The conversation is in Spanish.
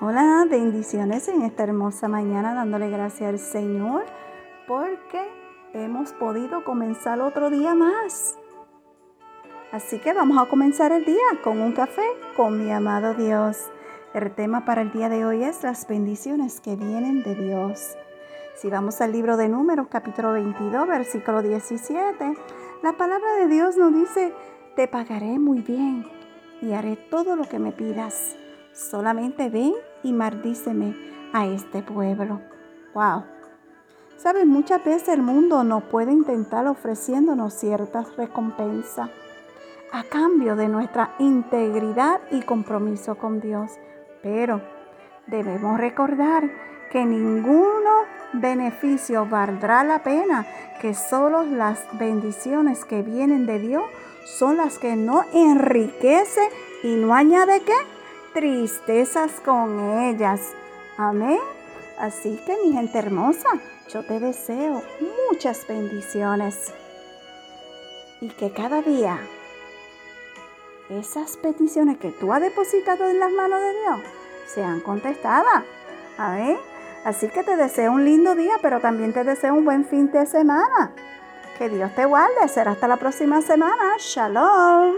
Hola, bendiciones en esta hermosa mañana dándole gracias al Señor porque hemos podido comenzar otro día más. Así que vamos a comenzar el día con un café con mi amado Dios. El tema para el día de hoy es las bendiciones que vienen de Dios. Si vamos al libro de Números, capítulo 22, versículo 17, la palabra de Dios nos dice, te pagaré muy bien y haré todo lo que me pidas. Solamente ven y maldíceme a este pueblo. Wow. Sabes, muchas veces el mundo nos puede intentar ofreciéndonos ciertas recompensas a cambio de nuestra integridad y compromiso con Dios. Pero debemos recordar que ninguno beneficio valdrá la pena, que solo las bendiciones que vienen de Dios son las que no enriquece y no añade qué? Tristezas con ellas. Amén. Así que mi gente hermosa, yo te deseo muchas bendiciones y que cada día esas peticiones que tú has depositado en las manos de Dios sean contestadas. Amén. Así que te deseo un lindo día, pero también te deseo un buen fin de semana. Que Dios te guarde. Será hasta la próxima semana. Shalom.